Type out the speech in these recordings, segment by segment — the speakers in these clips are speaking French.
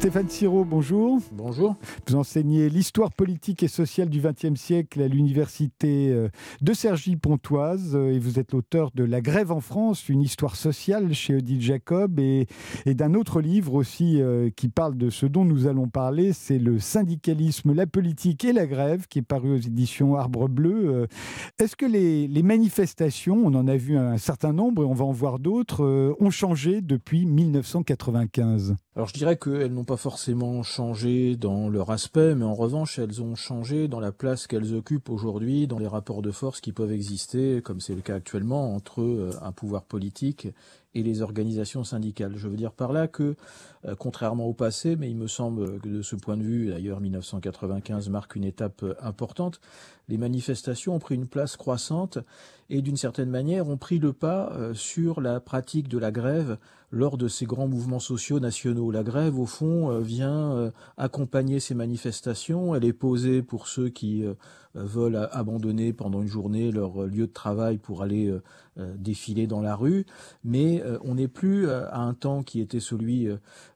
Stéphane Siro, bonjour. Bonjour. Vous enseignez l'histoire politique et sociale du XXe siècle à l'université euh, de Cergy-Pontoise euh, et vous êtes l'auteur de La grève en France, une histoire sociale chez Odile Jacob et, d'un autre livre aussi euh, qui parle de ce dont nous allons parler, c'est le syndicalisme, la politique et la grève qui est paru aux éditions Arbre Bleu. Est-ce que les, les, manifestations, on en a vu un certain nombre et on va en voir d'autres, ont changé depuis 1995 Alors je dirais qu'elles n'ont pas forcément changé dans leur aspect, mais en revanche, elles ont changé dans la place qu'elles occupent aujourd'hui, dans les rapports de force qui peuvent exister, comme c'est le cas actuellement, entre euh, un pouvoir politique et les organisations syndicales. Je veux dire par là que, euh, contrairement au passé, mais il me semble que de ce point de vue, d'ailleurs 1995 marque une étape euh, importante, les manifestations ont pris une place croissante et d'une certaine manière ont pris le pas sur la pratique de la grève lors de ces grands mouvements sociaux nationaux. La grève, au fond, euh, vient euh, accompagner ces manifestations. Elle est posée pour ceux qui euh, veulent abandonner pendant une journée leur lieu de travail pour aller défiler dans la rue. Mais on n'est plus à un temps qui était celui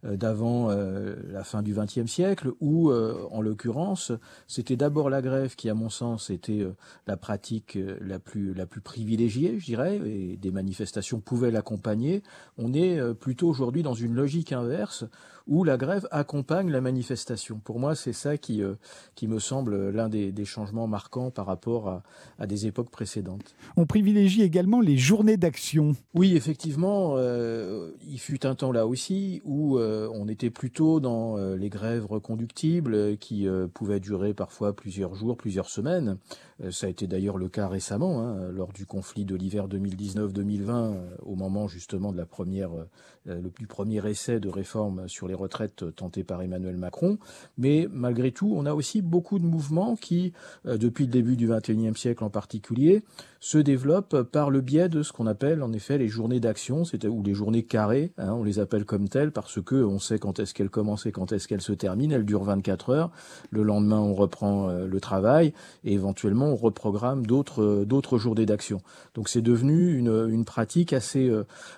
d'avant la fin du XXe siècle, où, en l'occurrence, c'était d'abord la grève qui, à mon sens, était la pratique la plus, la plus privilégiée, je dirais, et des manifestations pouvaient l'accompagner. On est euh, plutôt aujourd'hui dans une logique inverse où la grève accompagne la manifestation. Pour moi, c'est ça qui, euh, qui me semble l'un des, changements marquants par rapport à, des époques précédentes. On privilégie également les journées d'action. Oui, effectivement, euh, il fut un temps là aussi où on était plutôt dans les grèves reconductibles qui pouvaient durer parfois plusieurs jours, plusieurs semaines. Ça a été d'ailleurs le cas récemment, hein, lors du conflit de l'hiver 2019-2020, au moment justement de la première euh, le premier essai de réforme sur les retraites tenté par Emmanuel Macron. Mais malgré tout, on a aussi beaucoup de mouvements qui, euh, depuis le début du XXIe siècle en particulier, se développent par le biais de ce qu'on appelle en effet les journées d'action, ou les journées carrées. Hein, on les appelle comme telles parce que on sait quand est-ce qu'elles commencent et quand est-ce qu'elles se terminent. Elles durent 24 heures. Le lendemain, on reprend euh, le travail et éventuellement on reprogramme d'autres d'autres journées d'action. Donc c'est devenu une, une pratique assez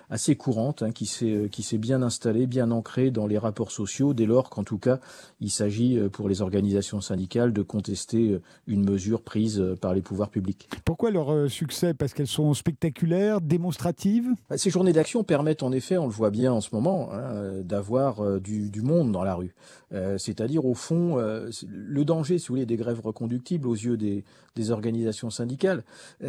assez courante hein, qui s'est euh, qui s'est bien installé, bien ancré dans les rapports sociaux, dès lors qu'en tout cas, il s'agit euh, pour les organisations syndicales de contester euh, une mesure prise par les pouvoirs publics. Pourquoi leur succès? Parce qu'elles sont spectaculaires, démonstratives? Bah, Ces journées d'action permettent en effet, on le voit bien en ce moment, hein, d'avoir du, monde dans la rue. C'est-à-dire, au fond, le danger, si vous voulez, des grèves reconductibles aux yeux des, organisations syndicales,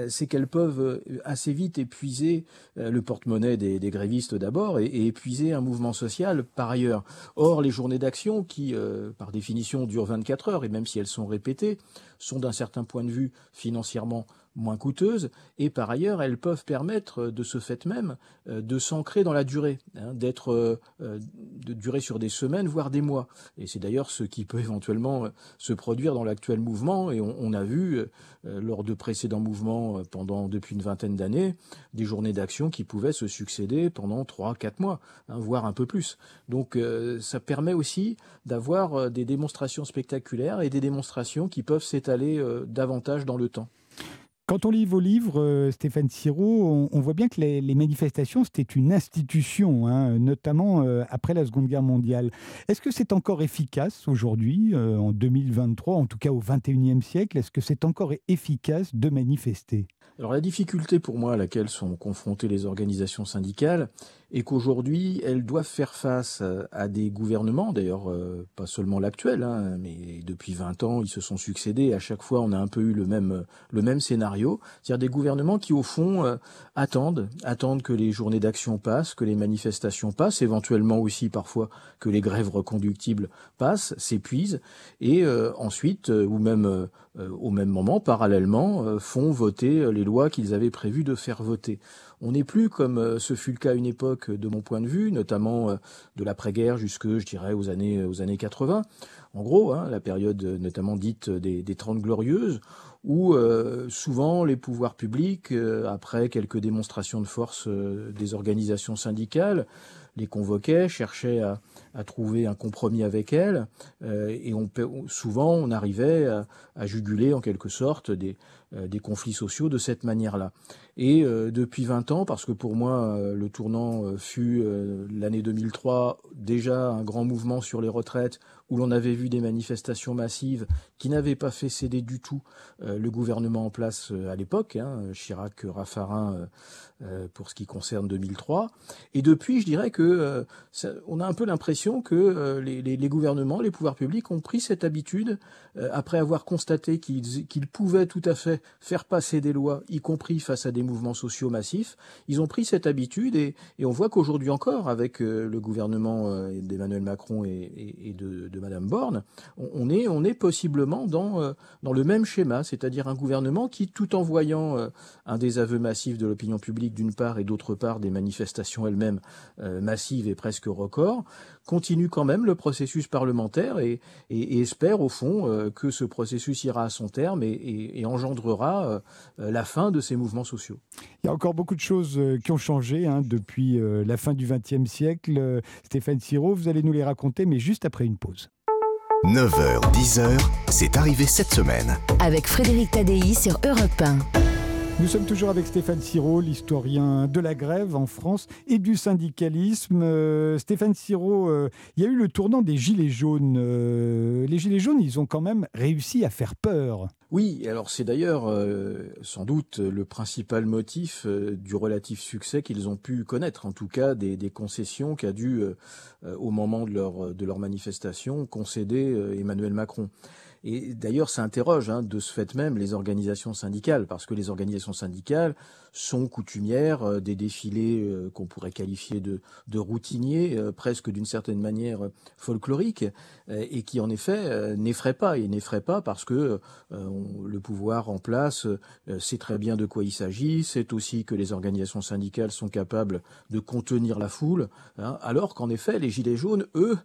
c'est qu'elles peuvent assez vite épuiser le porte-monnaie des, des, grévistes d'abord et, épuiser un mouvement social par ailleurs. Or, les journées d'action, qui euh, par définition durent 24 heures, et même si elles sont répétées, sont d'un certain point de vue financièrement moins coûteuses, et par ailleurs, elles peuvent permettre de ce fait même euh, de s'ancrer dans la durée, hein, d'être euh, de durer sur des semaines, voire des mois. Et c'est d'ailleurs ce qui peut éventuellement se produire dans l'actuel mouvement, et on, a vu lors de précédents mouvements pendant depuis une vingtaine d'années des journées d'action qui pouvaient se succéder pendant trois, quatre mois, hein, voire un peu plus. Donc ça permet aussi d'avoir des démonstrations spectaculaires et des démonstrations qui peuvent s'étaler davantage dans le temps. Quand on lit vos livres, euh, Stéphane Siro, on, voit bien que les, manifestations, c'était une institution, hein, notamment euh, après la Seconde Guerre mondiale. Est-ce que c'est encore efficace aujourd'hui, euh, en 2023, en tout cas au 21e siècle? Est-ce que c'est encore efficace de manifester? Alors la difficulté pour moi à laquelle sont confrontées les organisations syndicales est qu'aujourd'hui, elles doivent faire face à des gouvernements, d'ailleurs pas seulement l'actuel, hein, mais depuis 20 ans, ils se sont succédés. À chaque fois, on a un peu eu le même, le même scénario c'est-à-dire des gouvernements qui, au fond, euh, attendent, attendent que les journées d'action passent, que les manifestations passent, éventuellement aussi parfois que les grèves reconductibles passent, s'épuisent, et euh, ensuite, euh, ou même au même moment, parallèlement, font voter les lois qu'ils avaient prévu de faire voter. On n'est plus comme ce fut le cas à une époque, de mon point de vue, notamment de l'après-guerre jusque, je dirais, aux années, aux années 80. En gros, hein, la période notamment dite des, des Trente Glorieuses, où euh, souvent les pouvoirs publics, euh, après quelques démonstrations de force euh, des organisations syndicales, les convoquaient, cherchaient à, trouver un compromis avec elles, et on, souvent on arrivait à, juguler en quelque sorte des, des conflits sociaux de cette manière-là. Et depuis 20 ans, parce que pour moi, le tournant fut l'année 2003, déjà un grand mouvement sur les retraites, où l'on avait vu des manifestations massives qui n'avaient pas fait céder du tout le gouvernement en place à l'époque, hein, Chirac, Raffarin, pour ce qui concerne 2003. Et depuis, je dirais que on a un peu l'impression que les, les, gouvernements, les pouvoirs publics ont pris cette habitude, après avoir constaté qu'ils pouvaient tout à fait faire passer des lois, y compris face à des mouvements sociaux massifs, ils ont pris cette habitude et, on voit qu'aujourd'hui encore, avec le gouvernement d'Emmanuel Macron et, de, de, Madame Borne, on, est, on est possiblement dans, dans le même schéma, c'est-à-dire un gouvernement qui, tout en voyant un désaveu massif de l'opinion publique d'une part et d'autre part des manifestations elles-mêmes massives et presque records, continue quand même le processus parlementaire et, espère au fond que ce processus ira à son terme et, engendrera la fin de ces mouvements sociaux. Il y a encore beaucoup de choses qui ont changé hein, depuis la fin du XXe siècle. Stéphane Siro, vous allez nous les raconter, mais juste après une pause. 9h, 10h, c'est arrivé cette semaine. Avec Frédéric Tadei sur Europe 1. Nous sommes toujours avec Stéphane Siro, l'historien de la grève en France et du syndicalisme. Euh, Stéphane Siro, euh, il y a eu le tournant des Gilets jaunes. Euh, les Gilets jaunes, ils ont quand même réussi à faire peur. Oui, alors c'est d'ailleurs sans doute le principal motif du relatif succès qu'ils ont pu connaître, en tout cas des, concessions qu'a dû, au moment de leur, de leur manifestation, concéder Emmanuel Macron. Et d'ailleurs, ça interroge hein, de ce fait même les organisations syndicales, parce que les organisations syndicales sont coutumières euh, des défilés euh, qu'on pourrait qualifier de, de routiniers, euh, presque d'une certaine manière folkloriques, et qui en effet n'effraient pas, et n'effraient pas parce que le pouvoir en place sait très bien de quoi il s'agit, c'est aussi que les organisations syndicales sont capables de contenir la foule, hein, alors qu'en effet, les Gilets jaunes, eux,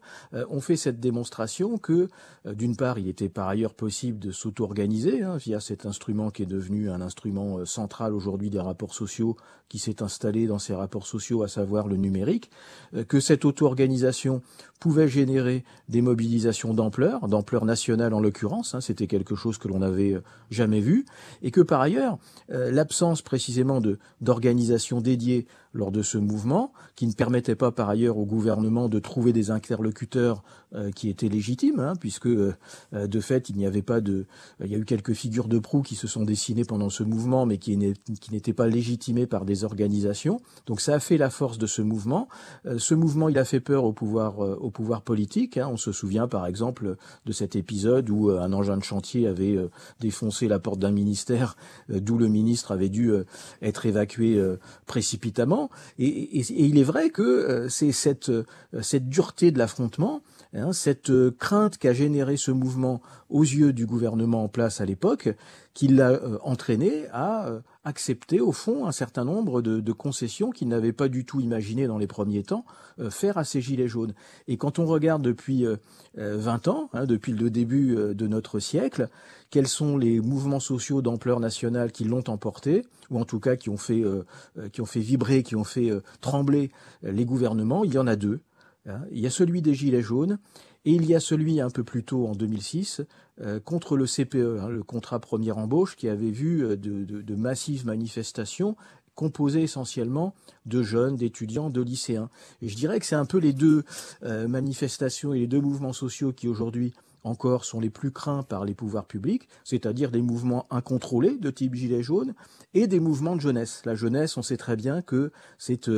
ont fait cette démonstration que, d'une part, il était par ailleurs possible de s'auto-organiser hein, via cet instrument qui est devenu un instrument central aujourd'hui des rapports sociaux qui s'est installé dans ces rapports sociaux, à savoir le numérique, euh, que cette auto-organisation pouvait générer des mobilisations d'ampleur, d'ampleur nationale en l'occurrence, hein, c'était quelque chose que l'on euh, jamais vu, et que par ailleurs, euh, l'absence précisément d'organisation dédiée lors de ce mouvement, qui ne permettait pas par ailleurs au gouvernement de trouver des interlocuteurs qui étaient légitimes, hein, puisque de fait il n'y avait pas de, il y a eu quelques figures de proue qui se sont dessinées pendant ce mouvement, mais qui n'étaient pas légitimées par des organisations. Donc ça a fait la force de ce mouvement. ce mouvement, il a fait peur au pouvoir, au pouvoir politique. Hein. On se souvient par exemple de cet épisode où euh, un engin de chantier avait euh, défoncé la porte d'un ministère, euh, d'où le ministre avait dû être évacué précipitamment. Et, il est vrai que c'est cette, cette dureté de l'affrontement Hein, cette euh, crainte qu'a généré ce mouvement aux yeux du gouvernement en place à l'époque, qui l'a euh, entraîné à euh, accepter au fond un certain nombre de, concessions qu'il n'avait pas du tout imaginé dans les premiers temps faire à ces gilets jaunes. Et quand on regarde depuis 20 ans, hein, depuis le début de notre siècle, quels sont les mouvements sociaux d'ampleur nationale qui l'ont emporté, ou en tout cas qui ont fait, qui ont fait vibrer, qui ont fait trembler les gouvernements, il y en a deux. Hein. Il y a celui des Gilets jaunes et il y a celui un peu plus tôt en 2006 euh, contre le CPE, hein, le contrat première embauche, qui avait vu euh, de, massives manifestations composées essentiellement de jeunes, d'étudiants, de lycéens. Et je dirais que c'est un peu les deux euh, manifestations et les deux mouvements sociaux qui aujourd'hui encore sont les plus craints par les pouvoirs publics, c'est-à-dire des mouvements incontrôlés de type gilet jaune et des mouvements de jeunesse. La jeunesse, on sait très bien que c'est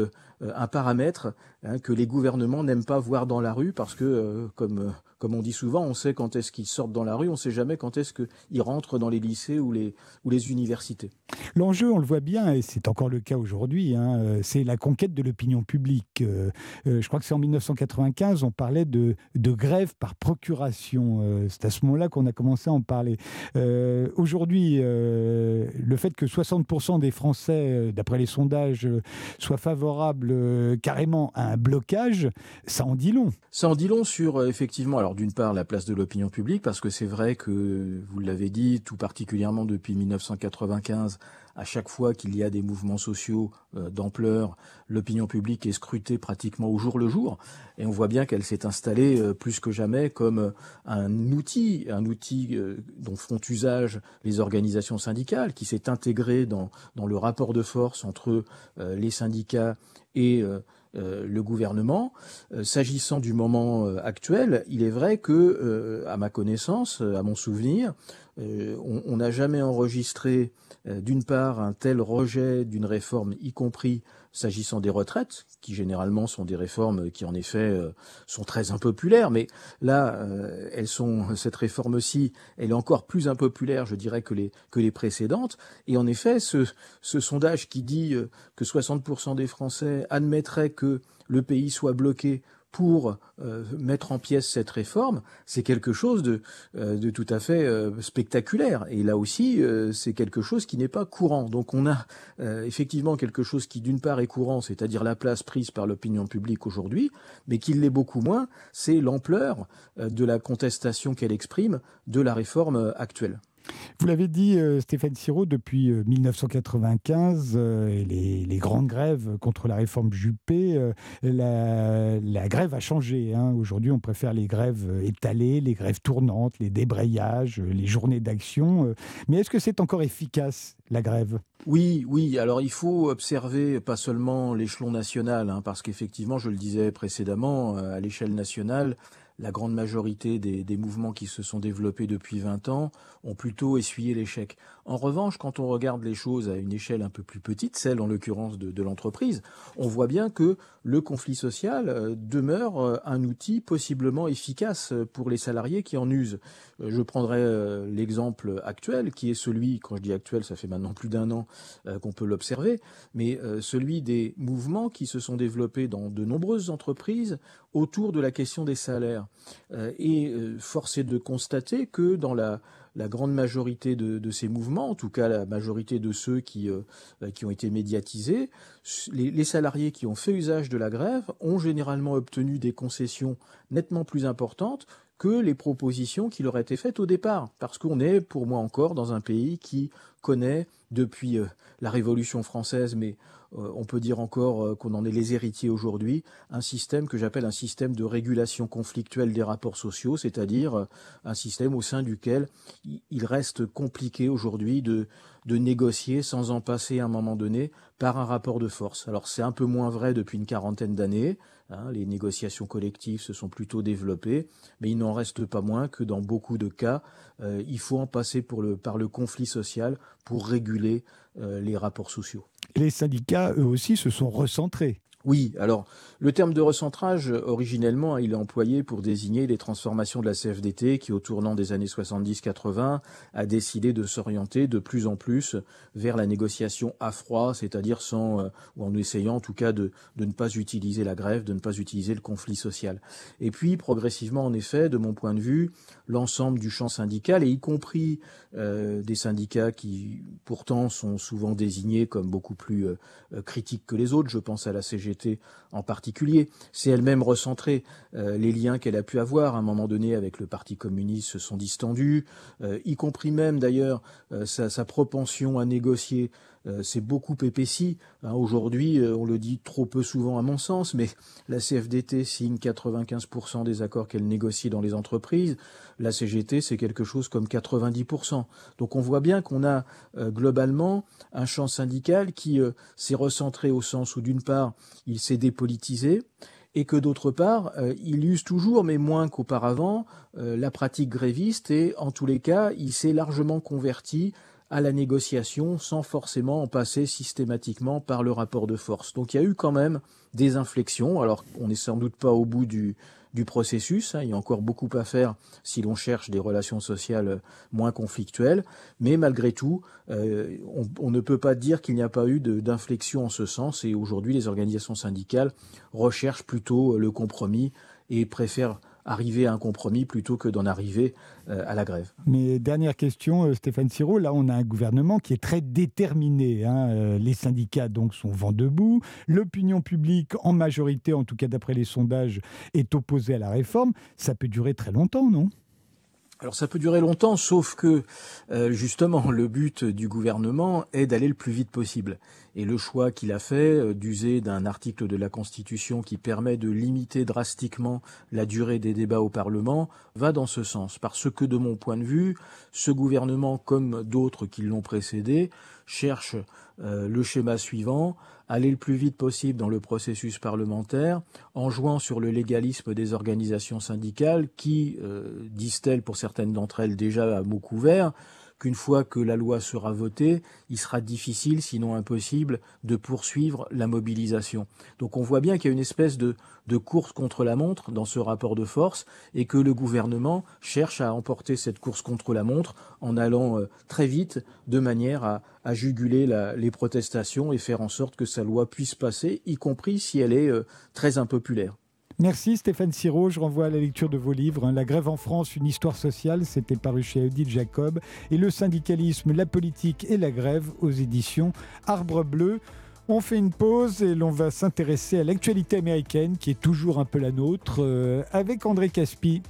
un paramètre hein, que les gouvernements n'aiment pas voir dans la rue parce que, euh, comme, euh, comme on dit souvent, on sait quand est-ce qu'ils sortent dans la rue, on ne sait jamais quand est-ce qu'ils rentrent dans les lycées ou les, ou les universités. L'enjeu, on le voit bien, et c'est encore le cas aujourd'hui, hein, euh, c'est la conquête de l'opinion publique. je crois que c'est en 1995, on parlait de, de grève par procuration. c'est à ce moment-là qu'on a commencé à en parler. aujourd'hui, le fait que 60% des Français, d'après les sondages, soient favorables euh, carrément à un blocage, ça en dit long. Ça en dit long sur, euh, effectivement, alors d'une part, la place de l'opinion publique, parce que c'est vrai que, vous l'avez dit, tout particulièrement depuis 1995, à chaque fois qu'il y a des mouvements sociaux euh, d'ampleur, l'opinion publique est scrutée pratiquement au jour le jour. Et on voit bien qu'elle s'est installée euh, plus que jamais comme euh, un outil, un outil dont font usage les organisations syndicales, qui s'est intégré dans, dans le rapport de force entre les syndicats et le gouvernement. S'agissant du moment actuel, il est vrai que, à ma connaissance, à mon souvenir, on n'a jamais enregistré euh, d'une part un tel rejet d'une réforme, y compris s'agissant des retraites, qui généralement sont des réformes qui en effet euh, sont très impopulaires, mais là, euh, elles sont cette réforme-ci, elle est encore plus impopulaire, je dirais, que les que les précédentes. Et en effet, ce, ce sondage qui dit que 60% des Français admettraient que le pays soit bloqué pour euh, mettre en pièces cette réforme, c'est quelque chose de, euh, tout à fait euh, spectaculaire. Et là aussi, c'est quelque chose qui n'est pas courant. Donc on a effectivement quelque chose qui d'une part est courant, c'est-à-dire la place prise par l'opinion publique aujourd'hui, mais qui l'est beaucoup moins, c'est l'ampleur de la contestation qu'elle exprime de la réforme actuelle. Vous l'avez dit, euh, Stéphane Siro, depuis 1995, euh, euh, les, grandes grèves contre la réforme Juppé, la, grève a changé. Hein. Aujourd'hui, on préfère les grèves étalées, les grèves tournantes, les débrayages, les journées d'action. Mais est-ce que c'est encore efficace, la grève? Oui, oui. Alors il faut observer pas seulement l'échelon national, hein, parce qu'effectivement, je le disais précédemment, à l'échelle nationale, la grande majorité des, mouvements qui se sont développés depuis 20 ans ont plutôt essuyé l'échec. En revanche, quand on regarde les choses à une échelle un peu plus petite, celle en l'occurrence de, l'entreprise, on voit bien que le conflit social euh, demeure euh, un outil possiblement efficace pour les salariés qui en usent. Euh, je prendrai l'exemple actuel, qui est celui, quand je dis actuel, ça fait maintenant plus d'un an qu'on peut l'observer, mais celui des mouvements qui se sont développés dans de nombreuses entreprises autour de la question des salaires. Et force est de constater que dans la grande majorité de, ces mouvements, en tout cas la majorité de ceux qui, euh, qui ont été médiatisés, les, salariés qui ont fait usage de la grève ont généralement obtenu des concessions nettement plus importantes que les propositions qui leur étaient faites au départ. Parce qu'on est, pour moi encore, dans un pays qui connaît, depuis euh, la Révolution française, mais euh, on peut dire encore euh, qu'on en est les héritiers aujourd'hui, un système que j'appelle un système de régulation conflictuelle des rapports sociaux, c'est-à-dire euh, un système au sein duquel il reste compliqué aujourd'hui de, négocier sans en passer à un moment donné par un rapport de force. Alors c'est un peu moins vrai depuis une quarantaine d'années, hein, les négociations collectives se sont plutôt développées, mais il n'en reste pas moins que dans beaucoup de cas, il faut en passer par le conflit social pour réguler les rapports sociaux les syndicats, eux aussi, se sont recentrés. Oui, alors le terme de recentrage, originellement, il est employé pour désigner les transformations de la CFDT qui, au tournant des années 70-80, a décidé de s'orienter de plus en plus vers la négociation à froid, c'est-à-dire sans, euh, ou en essayant en tout cas de, ne pas utiliser la grève, de ne pas utiliser le conflit social. Et puis, progressivement, en effet, de mon point de vue, l'ensemble du champ syndical, et y compris euh, des syndicats qui, pourtant, sont souvent désignés comme beaucoup plus euh, critiques que les autres, je pense à la CGT, en particulier, c'est elle-même recentrée. Euh, les liens qu'elle a pu avoir à un moment donné avec le Parti communiste se sont distendus, euh, y compris même d'ailleurs euh, sa, propension à négocier c'est beaucoup épaissi. Hein, aujourd'hui, on le dit trop peu souvent à mon sens, mais la CFDT signe 95% des accords qu'elle négocie dans les entreprises. La CGT, c'est quelque chose comme 90%. Donc on voit bien qu'on a globalement un champ syndical qui s'est recentré au sens où d'une part, il s'est dépolitisé et que d'autre part, euh, il use toujours, mais moins qu'auparavant, euh, la pratique gréviste et en tous les cas, il s'est largement converti à la négociation sans forcément en passer systématiquement par le rapport de force. Donc il y a eu quand même des inflexions. Alors on n'est sans doute pas au bout du, processus. Hein. Il y a encore beaucoup à faire si l'on cherche des relations sociales moins conflictuelles. Mais malgré tout, euh, on, ne peut pas dire qu'il n'y a pas eu d'inflexion en ce sens. Et aujourd'hui, les organisations syndicales recherchent plutôt le compromis et préfèrent arriver à un compromis plutôt que d'en arriver euh, à la grève. Mais dernière question, euh, Stéphane Siro, là on a un gouvernement qui est très déterminé. Hein. Euh, les syndicats donc sont vent debout, l'opinion publique en majorité, en tout cas d'après les sondages, est opposée à la réforme. Ça peut durer très longtemps, non? Alors ça peut durer longtemps, sauf que euh, justement le but du gouvernement est d'aller le plus vite possible. Et le choix qu'il a fait euh, d'user d'un article de la Constitution qui permet de limiter drastiquement la durée des débats au Parlement va dans ce sens. Parce que de mon point de vue, ce gouvernement, comme d'autres qui l'ont précédé, cherche euh, le schéma suivant, aller le plus vite possible dans le processus parlementaire, en jouant sur le légalisme des organisations syndicales qui, euh, disent-elles pour certaines d'entre elles déjà à mots couverts, qu'une fois que la loi sera votée, il sera difficile, sinon impossible, de poursuivre la mobilisation. Donc on voit bien qu'il y a une espèce de, course contre la montre dans ce rapport de force et que le gouvernement cherche à emporter cette course contre la montre en allant euh, très vite de manière à, juguler les protestations et faire en sorte que sa loi puisse passer, y compris si elle est euh, très impopulaire. Merci Stéphane Siro. Je renvoie à la lecture de vos livres. Hein. La grève en France, une histoire sociale, c'était paru chez Odile Jacob. Et le syndicalisme, la politique et la grève aux éditions Arbre Bleu. On fait une pause et l'on va s'intéresser à l'actualité américaine qui est toujours un peu la nôtre euh, avec André Caspi.